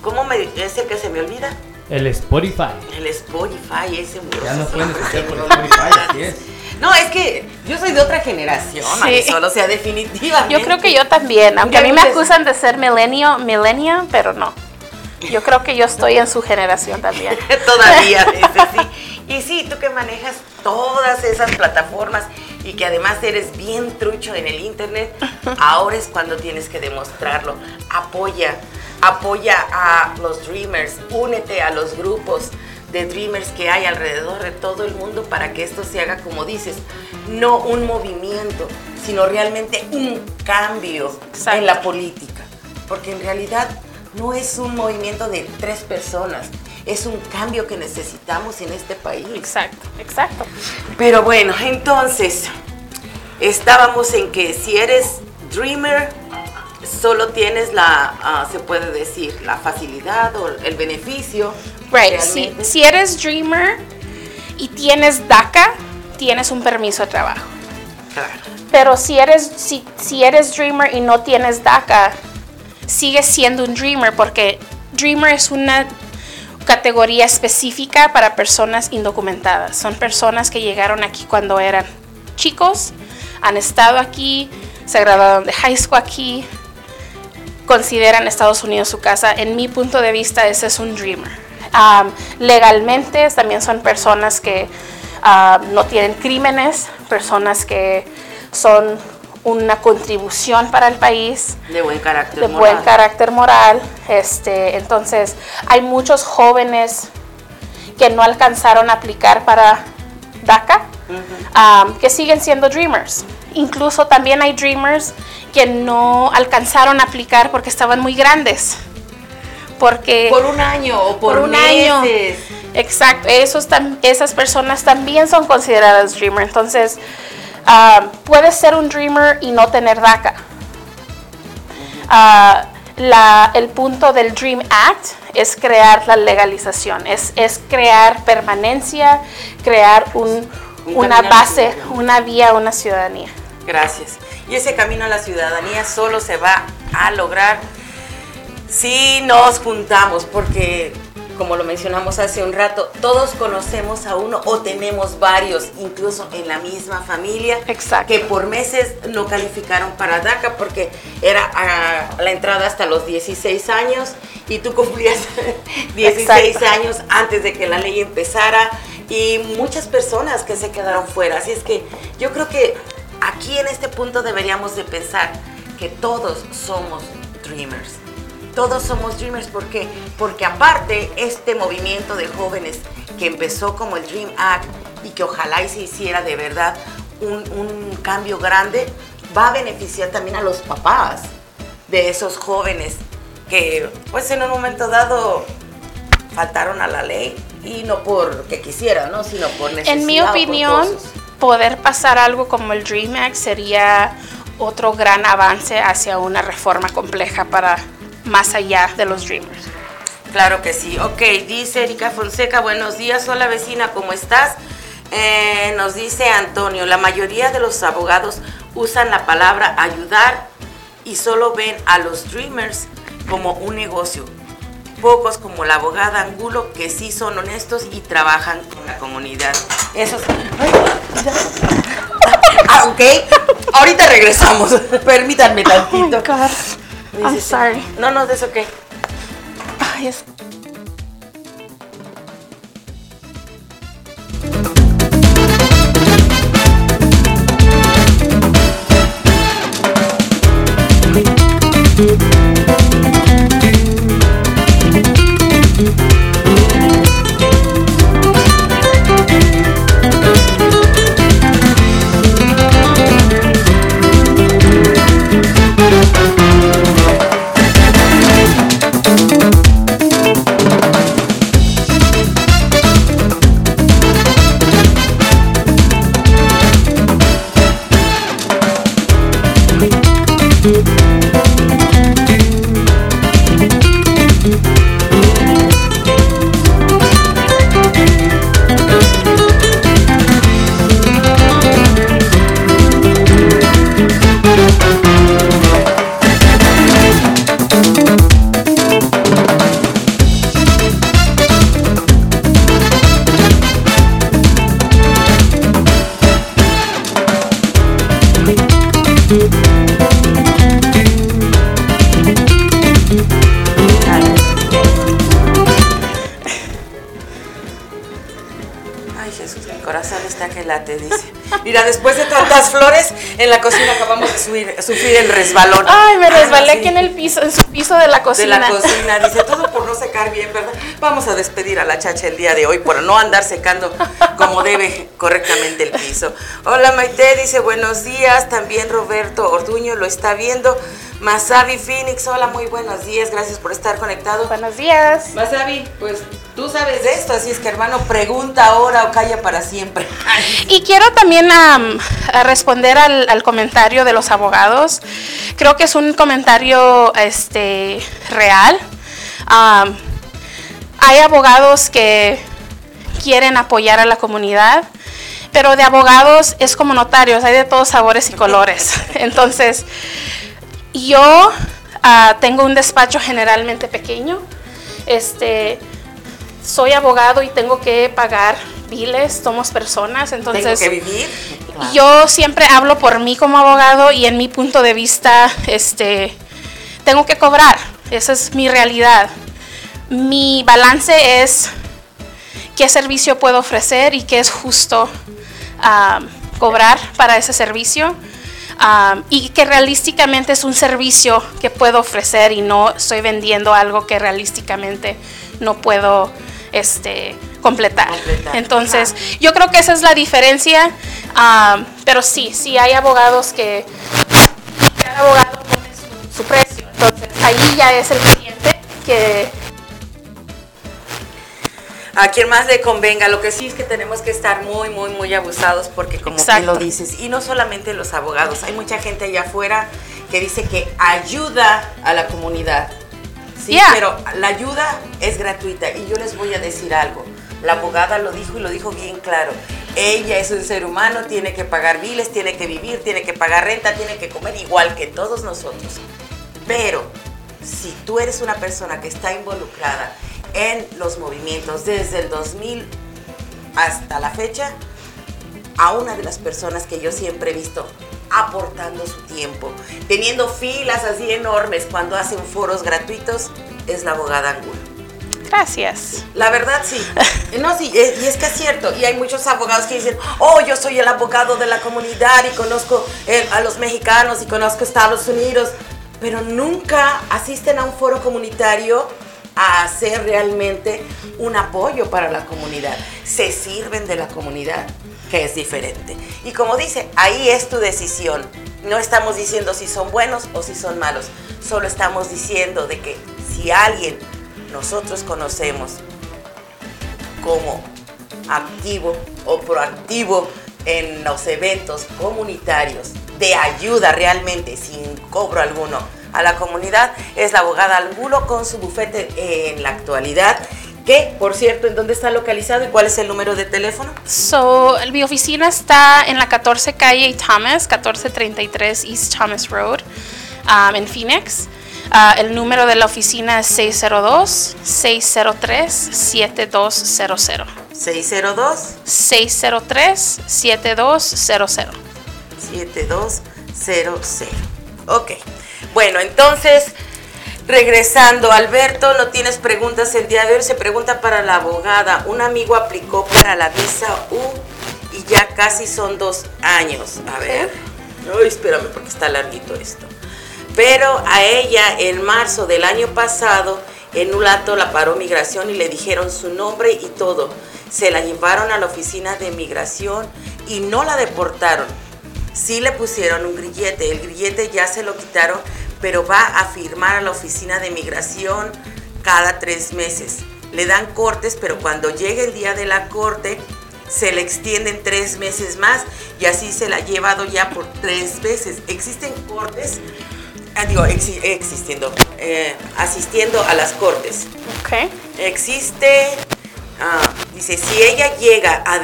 ¿Cómo me es el que se me olvida? El Spotify. El Spotify, ese Ya no pueden escuchar por <laughs> Spotify, así es. No, es que yo soy de otra generación, sí. o sea, definitivamente. Yo creo que yo también, aunque a mí me acusan de ser milenio, milenio, pero no. Yo creo que yo estoy en su generación también. <laughs> Todavía, <laughs> dice, sí. Y sí, tú que manejas todas esas plataformas y que además eres bien trucho en el internet, ahora es cuando tienes que demostrarlo. Apoya, apoya a los Dreamers, únete a los grupos de Dreamers que hay alrededor de todo el mundo para que esto se haga como dices, no un movimiento, sino realmente un cambio en la política. Porque en realidad no es un movimiento de tres personas, es un cambio que necesitamos en este país. Exacto, exacto. Pero bueno, entonces, estábamos en que si eres dreamer, solo tienes la, ah, se puede decir, la facilidad o el beneficio. Right, si, si eres dreamer y tienes DACA, tienes un permiso de trabajo. Claro. Pero si eres, si, si eres dreamer y no tienes DACA, sigues siendo un dreamer porque dreamer es una categoría específica para personas indocumentadas. Son personas que llegaron aquí cuando eran chicos, han estado aquí, se graduaron de high school aquí, consideran Estados Unidos su casa. En mi punto de vista, ese es un dreamer. legalmente también son personas que no tienen crímenes, personas que son una contribución para el país. De buen carácter de buen carácter moral. Este, entonces, hay muchos jóvenes que no alcanzaron a aplicar para DACA, um, que siguen siendo dreamers. Incluso también hay dreamers que no alcanzaron a aplicar porque estaban muy grandes. Porque por un año o por, un año. Exacto, esos, esas personas también son consideradas dreamers. Entonces, Ah, puedes ser un dreamer y no tener DACA. Ah, el punto del Dream Act es crear la legalización, es, es crear permanencia, crear un, una base, una vía, una ciudadanía. Gracias. Y ese camino a la ciudadanía solo se va a lograr si nos juntamos, porque como lo mencionamos hace un rato, todos conocemos a uno o tenemos varios, incluso en la misma familia, que por meses no calificaron para DACA porque era a la entrada hasta los 16 años y tú cumplías <laughs> 16 años antes de que la ley empezara y muchas personas que se quedaron fuera. Así es que yo creo que aquí en este punto deberíamos de pensar que todos somos dreamers todos somos Dreamers. ¿Por qué? Porque aparte este movimiento de jóvenes que empezó como el Dream Act y que ojalá y se hiciera de verdad un, un cambio grande, va a beneficiar también a los papás de esos jóvenes que pues en un momento dado faltaron a la ley y no porque quisieran, ¿no? sino por necesidad. En mi por opinión, poder pasar algo como el Dream Act sería otro gran avance hacia una reforma compleja para más allá de los Dreamers. Claro que sí. Ok, dice Erika Fonseca, buenos días, hola vecina, ¿cómo estás? Eh, nos dice Antonio, la mayoría de los abogados usan la palabra ayudar y solo ven a los Dreamers como un negocio. Pocos como la abogada Angulo que sí son honestos y trabajan con la comunidad. Eso es... Ah, ok, ahorita regresamos. <laughs> Permítanme tantito. Oh. I'm sorry. No, no, de eso qué. Ay, es- Mira, después de tantas <laughs> flores, en la cocina acabamos de subir, sufrir el resbalón. Ay, me Ah, resbalé sí, aquí en el piso, en su piso de la De cocina. la cocina, dice, todo por no secar bien, ¿verdad? Vamos a despedir a la chacha el día de hoy por no andar secando como debe correctamente el piso. Hola Maite, dice, buenos días. También Roberto Orduño lo está viendo. Masabi Phoenix, hola, muy buenos días. Gracias por estar conectado. Buenos días. Masabi, pues tú sabes de esto, así es que hermano, pregunta ahora o calla para siempre. <laughs> Y quiero también a responder al, al comentario de los abogados. Creo que es un comentario este, real. Hay abogados que quieren apoyar a la comunidad, pero de abogados es como notarios, hay de todos sabores y colores. <laughs> Entonces, yo ah, tengo un despacho generalmente pequeño. Este, soy abogado y tengo que pagar biles, somos personas, entonces Tengo que vivir. yo siempre hablo por mí como abogado y en mi punto de vista, este, tengo que cobrar. Esa es mi realidad. Mi balance es qué servicio puedo ofrecer y qué es justo ah, cobrar para ese servicio. Ah, y que realísticamente es un servicio que puedo ofrecer y no estoy vendiendo algo que realísticamente no puedo este, completar. Completar. Entonces, yo creo que esa es la diferencia, ah, pero sí, sí hay abogados que cada abogado pone su, su precio. Entonces, ahí ya es el cliente que A quien más le convenga, lo que sí es que tenemos que estar muy, muy, muy abusados porque como tú lo dices, y no solamente los abogados, hay mucha gente allá afuera que dice que ayuda a la comunidad. Sí, Yeah. pero la ayuda es gratuita y yo les voy a decir algo. La abogada lo dijo y lo dijo bien claro. Ella es un ser humano, tiene que pagar biles, tiene que vivir, tiene que pagar renta, tiene que comer igual que todos nosotros. Pero si tú eres una persona que está involucrada en los movimientos desde el 2000 hasta la fecha, a una de las personas que yo siempre he visto aportando su tiempo, teniendo filas así enormes cuando hacen foros gratuitos, es la abogada Angulo. Gracias. La verdad sí. <laughs> No, sí, eh, y es que es cierto. Y hay muchos abogados que dicen, oh, yo soy el abogado de la comunidad y conozco eh, a los mexicanos y conozco Estados Unidos, pero nunca asisten a un foro comunitario a hacer realmente un apoyo para la comunidad. Se sirven de la comunidad, que es diferente. Y como dice, ahí es tu decisión. No estamos diciendo si son buenos o si son malos. Solo estamos diciendo de que si alguien nosotros conocemos como activo o proactivo en los eventos comunitarios de ayuda realmente sin cobro alguno a la comunidad es la abogada Angulo con su bufete en la actualidad que, por cierto, ¿en dónde está localizado y cuál es el número de teléfono? So, mi oficina está en la 14 calle Thomas, 1433 East Thomas Road, um, en Phoenix. Uh, el número de la oficina es 602-603-7200. 602 603-7200. 7200. Ok. Bueno, entonces, regresando, Alberto, no tienes preguntas el día de hoy. Se pregunta para la abogada. Un amigo aplicó para la visa U y ya casi son dos años. A ver. Ay, espérame porque está larguito esto. Pero a ella en marzo del año pasado, en un lato la paró migración y le dijeron su nombre y todo. Se la llevaron a la oficina de migración y no la deportaron. Sí le pusieron un grillete, el grillete ya se lo quitaron, pero va a firmar a la oficina de migración cada tres meses. Le dan cortes, pero cuando llegue el día de la corte, se le extienden tres meses más y así se la ha llevado ya por tres veces. Existen cortes Ah, digo, exi- existiendo, eh, asistiendo a las cortes. Ok. Existe, ah, dice, si ella llega a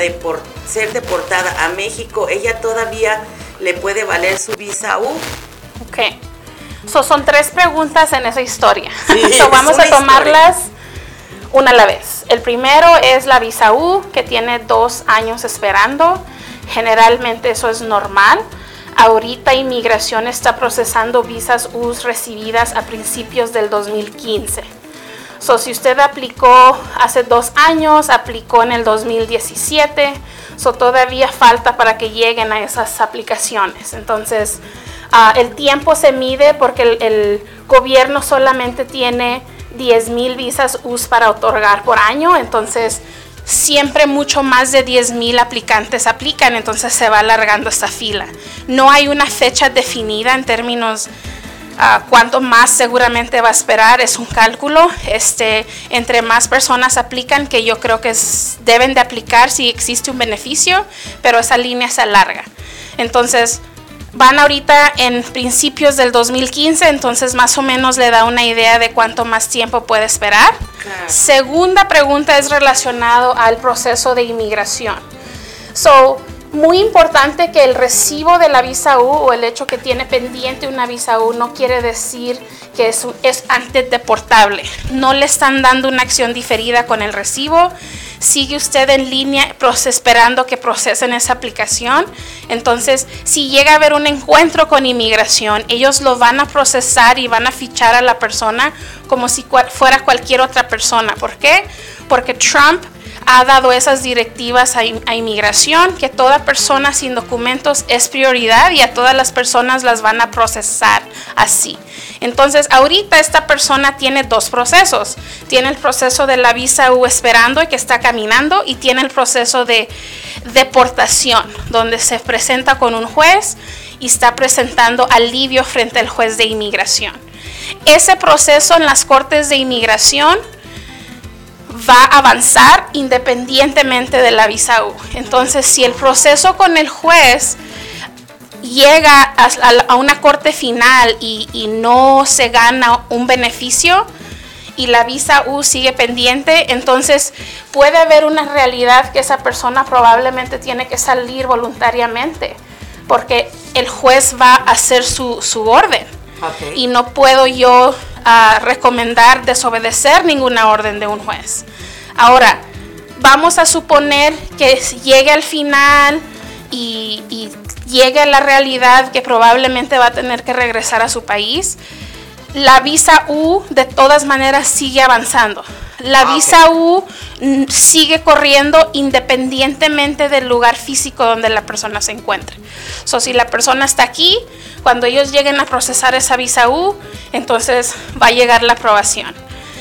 ser deportada a México, ella todavía le puede valer su visa U. Ok. So, son tres preguntas en esa historia. Sí, <laughs> so, vamos a tomarlas una a la vez. El primero es la visa U, que tiene dos años esperando. Generalmente eso es normal. Ahorita inmigración está procesando visas U recibidas a principios del 2015. So, si usted aplicó hace dos años, aplicó en el 2017, so todavía falta para que lleguen a esas aplicaciones. Entonces, ah, el tiempo se mide porque el, gobierno solamente tiene 10 mil visas US para otorgar por año, entonces siempre mucho más de 10 mil aplicantes aplican, entonces se va alargando esta fila. No hay una fecha definida en términos Ah, cuánto más seguramente va a esperar es un cálculo. Este, entre más personas aplican, que yo creo que deben de aplicar si existe un beneficio, pero esa línea se alarga. Entonces, van ahorita en principios del 2015, entonces más o menos le da una idea de cuánto más tiempo puede esperar. Claro. Segunda pregunta es relacionado al proceso de inmigración. So, muy importante que el recibo de la visa U o el hecho que tiene pendiente una visa U no quiere decir que es, es antes deportable. No le están dando una acción diferida con el recibo. Sigue usted en línea esperando que procesen esa aplicación. Entonces, si llega a haber un encuentro con inmigración, ellos lo van a procesar y van a fichar a la persona como si fuera cualquier otra persona. ¿Por qué? Porque Trump ha dado esas directivas a, a inmigración, que toda persona sin documentos es prioridad y a todas las personas las van a procesar así. Entonces, ahorita esta persona tiene dos procesos. Tiene el proceso de la visa U esperando y que está caminando y tiene el proceso de deportación, donde se presenta con un juez y está presentando alivio frente al juez de inmigración. Ese proceso en las cortes de inmigración va a avanzar independientemente de la visa U. Entonces, si el proceso con el juez llega a, una corte final y, y no se gana un beneficio y la visa U sigue pendiente, entonces puede haber una realidad que esa persona probablemente tiene que salir voluntariamente porque el juez va a hacer su, su orden y no puedo yo ah, recomendar desobedecer ninguna orden de un juez. Ahora, vamos a suponer que llegue al final y, y llegue a la realidad que probablemente va a tener que regresar a su país. La visa U de todas maneras sigue avanzando. La Ah, visa U mm, sigue corriendo independientemente del lugar físico donde la persona se encuentre. So, si la persona está aquí, cuando ellos lleguen a procesar esa visa U, entonces va a llegar la aprobación.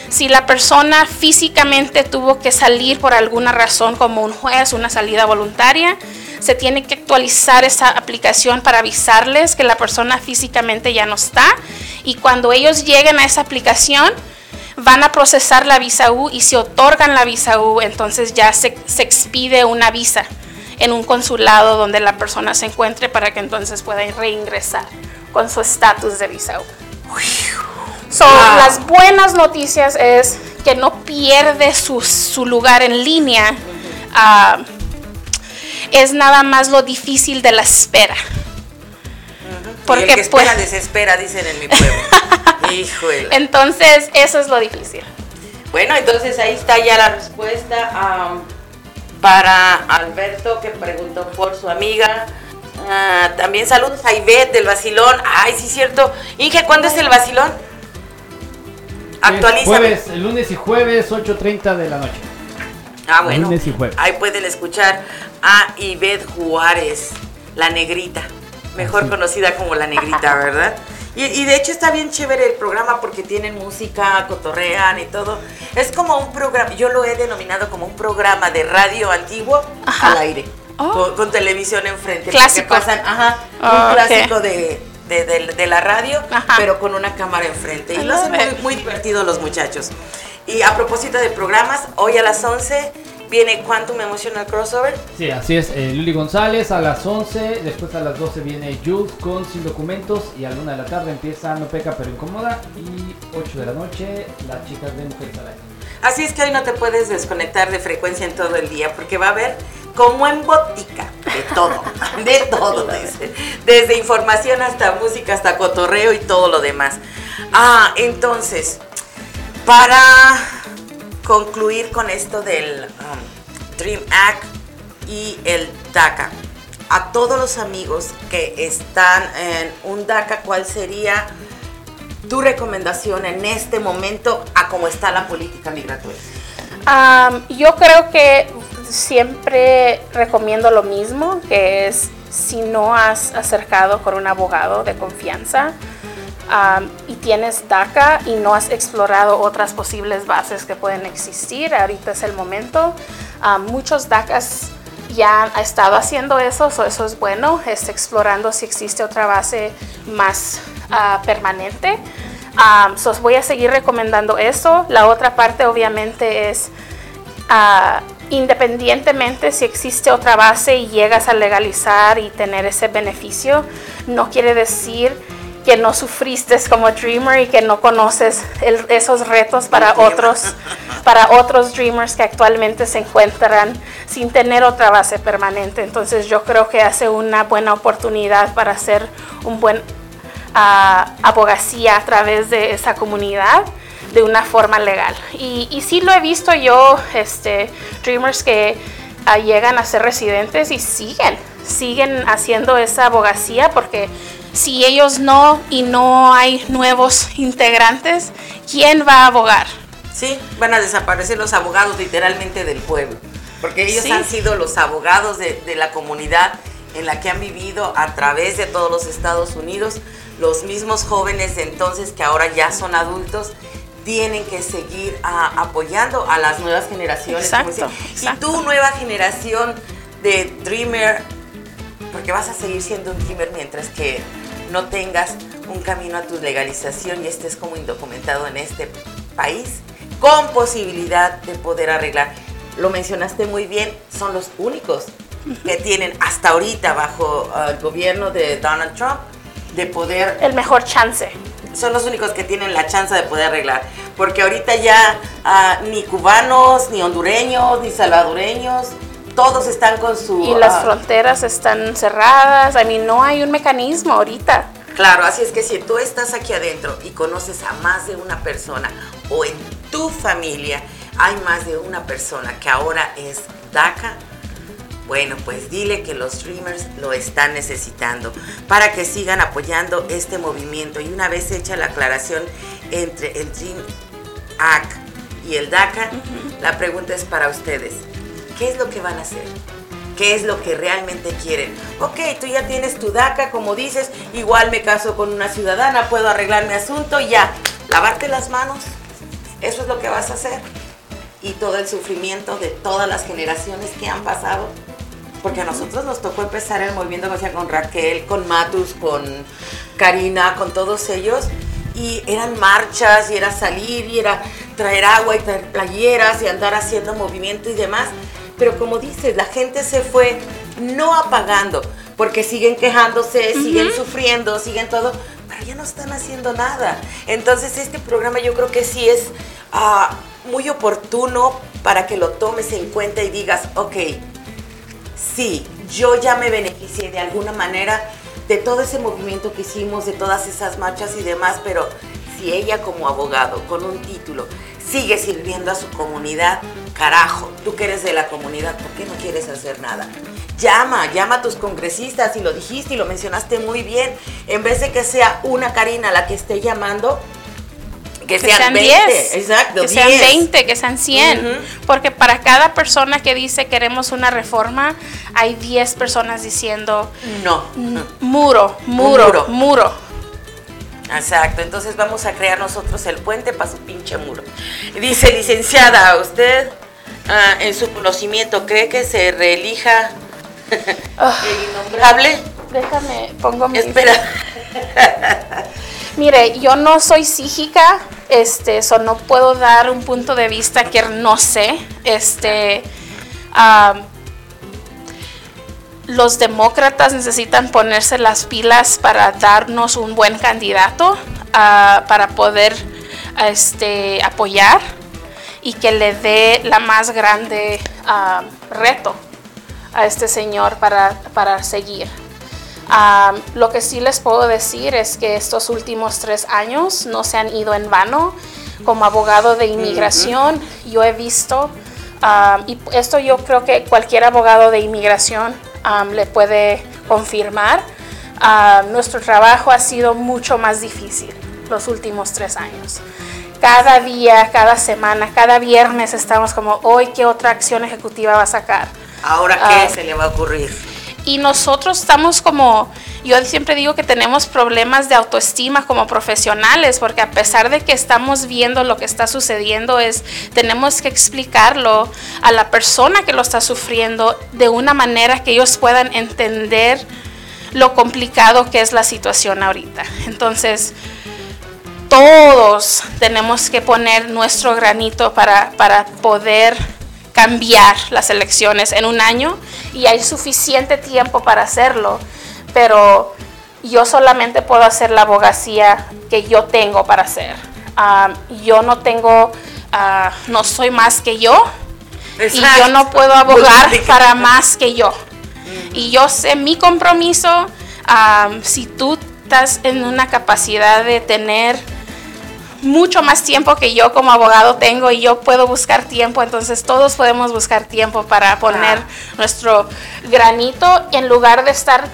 Si la persona físicamente tuvo que salir por alguna razón como un juez, una salida voluntaria, se tiene que actualizar esa aplicación para avisarles que la persona físicamente ya no está y cuando ellos lleguen a esa aplicación van a procesar la visa U y si otorgan la visa U, entonces ya se, se expide una visa en un consulado donde la persona se encuentre para que entonces pueda reingresar con su estatus de visa U. So, Wow. Las buenas noticias es que no pierde su, su lugar en línea. Ah, es nada más lo difícil de la espera. y el que Porque espera pues, desespera, dicen en mi pueblo. <laughs> Híjole. entonces eso es lo difícil. Bueno, entonces ahí está ya la respuesta para Alberto que preguntó por su amiga. Ah, también saludos a Ivette del Basilón. Ay, sí, cierto. Inge, ¿cuándo es el Basilón? Actualízame. Jueves, el lunes y jueves, 8.30 de la noche. Ah, bueno. Lunes y jueves. Ahí pueden escuchar a Ivette Juárez, la negrita, mejor Así. conocida como la negrita, <laughs> ¿verdad? Y, y de hecho está bien chévere el programa porque tienen música, cotorrean y todo. Es como un programa, yo lo he denominado como un programa de radio antiguo Ajá. al aire, Oh. con, con televisión enfrente. Clásico. pasan, ajá, un ok. clásico de, de- de- de la radio, Ajá. pero con una cámara enfrente. Y lo hacen muy, muy divertido los muchachos. Y a propósito de programas, hoy a las 11 viene Quantum Emotional Crossover. Sí, así es. eh, Luli González a las 11, después a las 12 viene Jules con Sin Documentos y a la 1 de la tarde empieza No Peca pero Incomoda y 8 de la noche las chicas de Mujeres al Aire. Así es que hoy no te puedes desconectar de frecuencia en todo el día porque va a haber como en botica de todo, <laughs> de todo, dice. Desde información hasta música, hasta cotorreo y todo lo demás. Ah, entonces, para concluir con esto del um, Dream Act y el DACA, a todos los amigos que están en un DACA, ¿cuál sería tu recomendación en este momento a cómo está la política migratoria? Am, yo creo que siempre recomiendo lo mismo, que es si no has acercado con un abogado de confianza y tienes DACA y no has explorado otras posibles bases que pueden existir, ahorita es el momento. Muchos DACAs ya han estado haciendo eso, so eso es bueno, está explorando si existe otra base más ah, permanente. Um, so voy a seguir recomendando eso. La otra parte obviamente es ah, independientemente si existe otra base y llegas a legalizar y tener ese beneficio, no quiere decir que no sufriste como dreamer y que no conoces el- esos retos para otros para otros dreamers que actualmente se encuentran sin tener otra base permanente. Entonces yo creo que hace una buena oportunidad para hacer un buen ah, abogacía a través de esa comunidad de una forma legal. Y, y sí lo he visto yo, este, dreamers que ah, llegan a ser residentes y siguen, siguen haciendo esa abogacía porque si ellos no y no hay nuevos integrantes, ¿quién va a abogar? Sí, van a desaparecer los abogados literalmente del pueblo, porque ellos Sí. han sido los abogados de, de la comunidad en la que han vivido a través de todos los Estados Unidos. Los mismos jóvenes de entonces que ahora ya son adultos tienen que seguir apoyando a las nuevas generaciones. Exacto. Y tú, nueva generación de Dreamer, porque vas a seguir siendo un Dreamer mientras que no tengas un camino a tu legalización y estés como indocumentado en este país, con posibilidad de poder arreglar. Lo mencionaste muy bien, son los únicos que tienen hasta ahorita bajo ah, el gobierno de Donald Trump de poder El mejor chance. son los únicos que tienen la chance de poder arreglar. Porque ahorita ya ah, ni cubanos, ni hondureños, ni salvadoreños, todos están con su... Y las ah, fronteras están cerradas. A mí no hay un mecanismo ahorita. Claro, así es que si tú estás aquí adentro y conoces a más de una persona o en tu familia hay más de una persona que ahora es DACA, bueno, pues dile que los streamers lo están necesitando para que sigan apoyando este movimiento. Y una vez hecha la aclaración entre el Dream Act y el DACA, la pregunta es para ustedes. ¿Qué es lo que van a hacer? ¿Qué es lo que realmente quieren? Ok, tú ya tienes tu DACA, como dices, igual me caso con una ciudadana, puedo arreglar mi asunto y ya. Lavarte las manos Eso es lo que vas a hacer. Y todo el sufrimiento de todas las generaciones que han pasado. Porque a nosotros nos tocó empezar el movimiento con Raquel, con Matus, con Karina, con todos ellos. Y eran marchas, y era salir, y era traer agua y traer playeras y andar haciendo movimiento y demás. Pero como dices, la gente se fue no apagando, porque siguen quejándose, siguen sufriendo, siguen todo, pero ya no están haciendo nada. Entonces este programa yo creo que sí es ah, muy oportuno para que lo tomes en cuenta y digas, ok, sí, yo ya me beneficié de alguna manera de todo ese movimiento que hicimos, de todas esas marchas y demás, pero si ella como abogado, con un título, sigue sirviendo a su comunidad, carajo, tú que eres de la comunidad, ¿por qué no quieres hacer nada? Llama, llama a tus congresistas y lo dijiste y lo mencionaste muy bien. En vez de que sea una Karina la que esté llamando, que, sean, 10. Exacto, que sean 20, que sean 100. Porque para cada persona que dice queremos una reforma, hay 10 personas diciendo no. Muro, muro, muro. muro. Exacto, entonces vamos a crear nosotros el puente para su pinche muro. Dice, licenciada, ¿usted ah, en su conocimiento cree que se reelija <laughs> Ah. el innombrable. Déjame, pongo mi. Espera. <laughs> Mire, yo no soy psíquica, este, eso no puedo dar un punto de vista que no sé. Este, los demócratas necesitan ponerse las pilas para darnos un buen candidato, ah, para poder este, apoyar y que le dé la más grande ah, reto a este señor para, para seguir. lo que sí les puedo decir es que estos últimos tres años no se han ido en vano. Como abogado de inmigración, yo he visto, y esto yo creo que cualquier abogado de inmigración le puede confirmar, nuestro trabajo ha sido mucho más difícil los últimos tres años cada día, cada semana, cada viernes estamos como, hoy qué otra acción ejecutiva va a sacar. Ahora, ¿qué ah, se le va a ocurrir? Y nosotros estamos como, yo siempre digo que tenemos problemas de autoestima como profesionales, porque a pesar de que estamos viendo lo que está sucediendo, es, tenemos que explicarlo a la persona que lo está sufriendo de una manera que ellos puedan entender lo complicado que es la situación ahorita. Entonces, todos tenemos que poner nuestro granito para, para poder cambiar las elecciones en un año y hay suficiente tiempo para hacerlo, pero yo solamente puedo hacer la abogacía que yo tengo para hacer. Yo no tengo, ah, no soy más que yo y yo no puedo abogar para más que yo. Y yo sé mi compromiso, si tú estás en una capacidad de tener mucho más tiempo que yo como abogado tengo y yo puedo buscar tiempo, entonces todos podemos buscar tiempo para poner nuestro granito en lugar de estar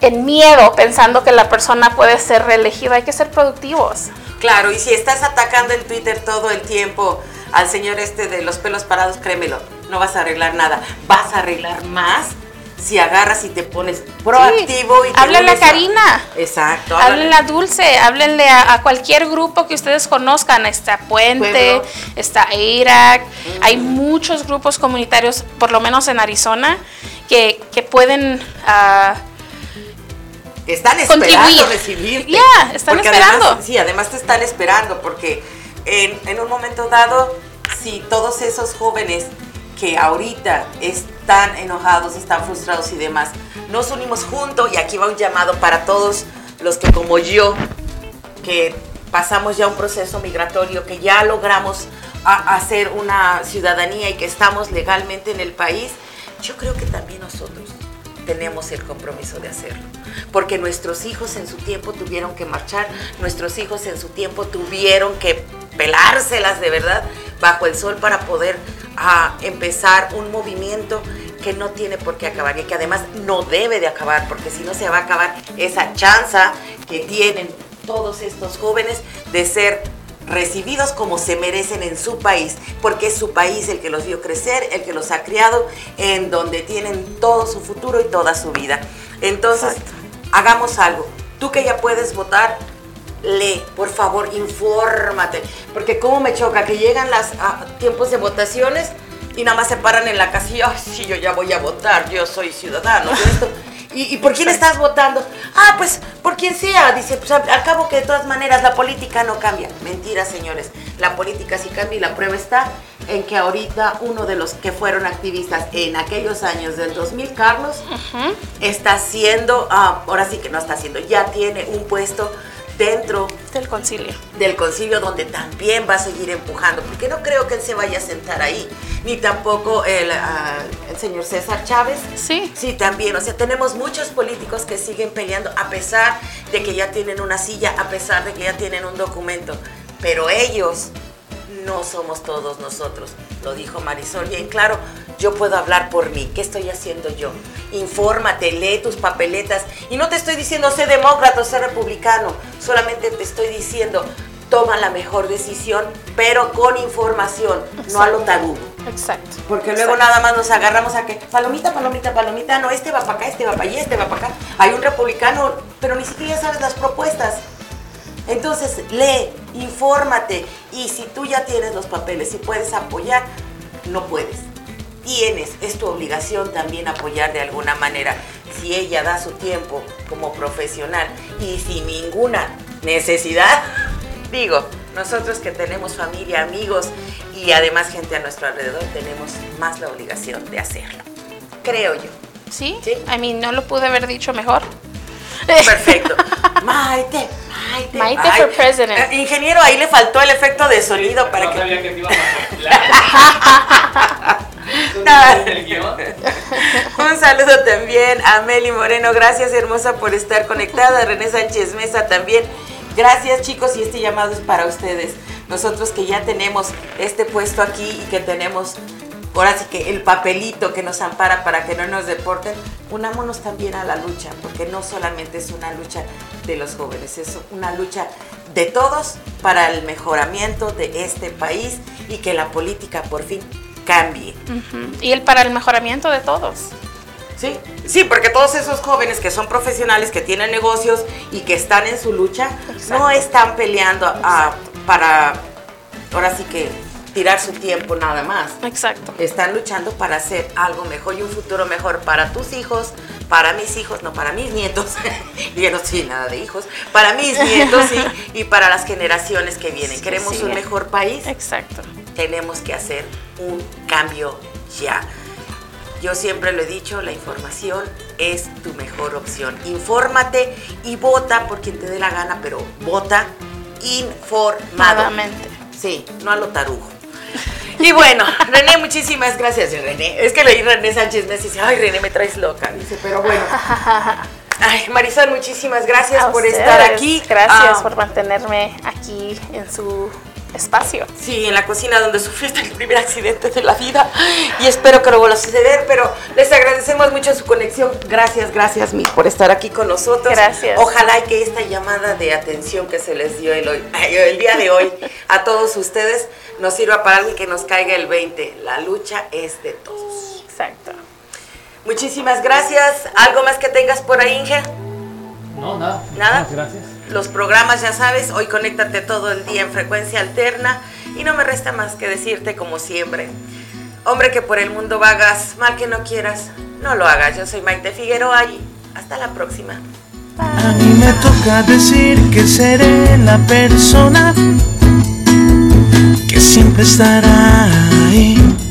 en miedo pensando que la persona puede ser reelegida, hay que ser productivos. Claro, y si estás atacando en Twitter todo el tiempo al señor este de los pelos parados, créemelo, no vas a arreglar nada, vas a arreglar más si agarras y te pones proactivo y te háblenle a Karina. Exacto. Háblenle a Dulce, háblenle a, cualquier grupo que ustedes conozcan. Está Puente, está EIRAC, hay muchos grupos comunitarios, por lo menos en Arizona, que, pueden... Uh, están esperando recibirte. Ya, están esperando. sí, además te están esperando porque en, en un momento dado, si todos esos jóvenes que ahorita están enojados, están frustrados y demás, nos unimos juntos y aquí va un llamado para todos los que como yo, que pasamos ya un proceso migratorio, que ya logramos hacer una ciudadanía y que estamos legalmente en el país, yo creo que también nosotros tenemos el compromiso de hacerlo. Porque nuestros hijos en su tiempo tuvieron que marchar, nuestros hijos en su tiempo tuvieron que pelárselas de verdad bajo el sol para poder ah, empezar un movimiento que no tiene por qué acabar y que además no debe de acabar, porque si no se va a acabar esa chanza que tienen todos estos jóvenes de ser recibidos como se merecen en su país, porque es su país el que los vio crecer, el que los ha criado, en donde tienen todo su futuro y toda su vida. Entonces, hagamos algo. Tú que ya puedes votar, lee, por favor, infórmate. Porque cómo me choca que llegan los tiempos de votaciones y nada más se paran en la casilla, sí, yo ya voy a votar, yo soy ciudadano. esto. <laughs> ¿Y, por quién estás votando? Ah, pues por quien sea. Dice, pues al, cabo que de todas maneras la política no cambia. Mentira, señores. La política sí cambia y la prueba está en que ahorita uno de los que fueron activistas en aquellos años del 2000, Carlos, está haciendo, ah, ahora sí que no está haciendo, ya tiene un puesto dentro del concilio. Del concilio donde también va a seguir empujando, porque no creo que él se vaya a sentar ahí, ni tampoco el, ah, el, señor César Chávez. Sí. Sí, también, o sea, tenemos muchos políticos que siguen peleando a pesar de que ya tienen una silla, a pesar de que ya tienen un documento, pero ellos no somos todos nosotros, lo dijo Marisol bien claro, yo puedo hablar por mí, ¿qué estoy haciendo yo? Infórmate, lee tus papeletas y no te estoy diciendo sé demócrata o sé republicano, solamente te estoy diciendo toma la mejor decisión, pero con información, no a lo tarugo. Exacto. Porque luego nada más nos agarramos a que, palomita, palomita, palomita, no, este va para acá, este va para allá, este va para acá. Hay un republicano, pero ni siquiera sabes las propuestas. Entonces, lee, infórmate y si tú ya tienes los papeles y puedes apoyar, no puedes. Tienes, es tu obligación también apoyar de alguna manera. Si ella da su tiempo como profesional y sin ninguna necesidad, <laughs> digo, nosotros que tenemos familia, amigos y además gente a nuestro alrededor, tenemos más la obligación de hacerlo. Creo yo. ¿Sí? ¿Sí? A mí no lo pude haber dicho mejor. Perfecto. Maite, Maite. Maite for president. Eh, ingeniero, ahí le faltó el efecto de sonido para que. Sabía que te iba a <laughs> Un saludo también a Meli Moreno. Gracias, hermosa, por estar conectada. René Sánchez Mesa también. Gracias, chicos, y este llamado es para ustedes. Nosotros que ya tenemos este puesto aquí y que tenemos ahora sí que el papelito que nos ampara para que no nos deporten, unámonos también a la lucha, porque no solamente es una lucha de los jóvenes, es una lucha de todos para el mejoramiento de este país y que la política por fin cambie. Y el para el mejoramiento de todos. Sí, sí, porque todos esos jóvenes que son profesionales, que tienen negocios y que están en su lucha, no están peleando para, ahora sí que tirar su tiempo nada más. Exacto. Están luchando para hacer algo mejor y un futuro mejor para tus hijos, para mis hijos, no para mis nietos, <laughs> yo no soy nada de hijos, para mis nietos y para las generaciones que vienen. Queremos un mejor país. Exacto. Tenemos que hacer un cambio ya. Yo siempre lo he dicho, la información es tu mejor opción. Infórmate y vota por quien te dé la gana, pero vota informadamente. Sí, no a lo tarugo. Y bueno, René, muchísimas gracias, René. Es que leí René Sánchez me dice, ay, René, me traes loca. Dice, pero bueno. Ay, Marisol, muchísimas gracias por estar aquí. Gracias ah. por mantenerme aquí en su espacio. Sí, en la cocina donde sufriste el primer accidente de la vida y espero que no vuelva a suceder, pero les agradecemos mucho su conexión. Gracias, gracias, Miss, por estar aquí con nosotros. Gracias. Ojalá que esta llamada de atención que se les dio el, hoy, <laughs> el día de hoy a todos ustedes nos sirva para algo y que nos caiga el 20. La lucha es de todos. Exacto. Muchísimas gracias. ¿Algo más que tengas por ahí, Inge? No, nada. ¿Nada? Gracias los programas, ya sabes, hoy conéctate todo el día en frecuencia alterna y no me resta más que decirte como siempre. Hombre que por el mundo vagas, mal que no quieras, no lo hagas. Yo soy Maite Figueroa y hasta la próxima. A mí me toca decir que seré la persona siempre estará ahí.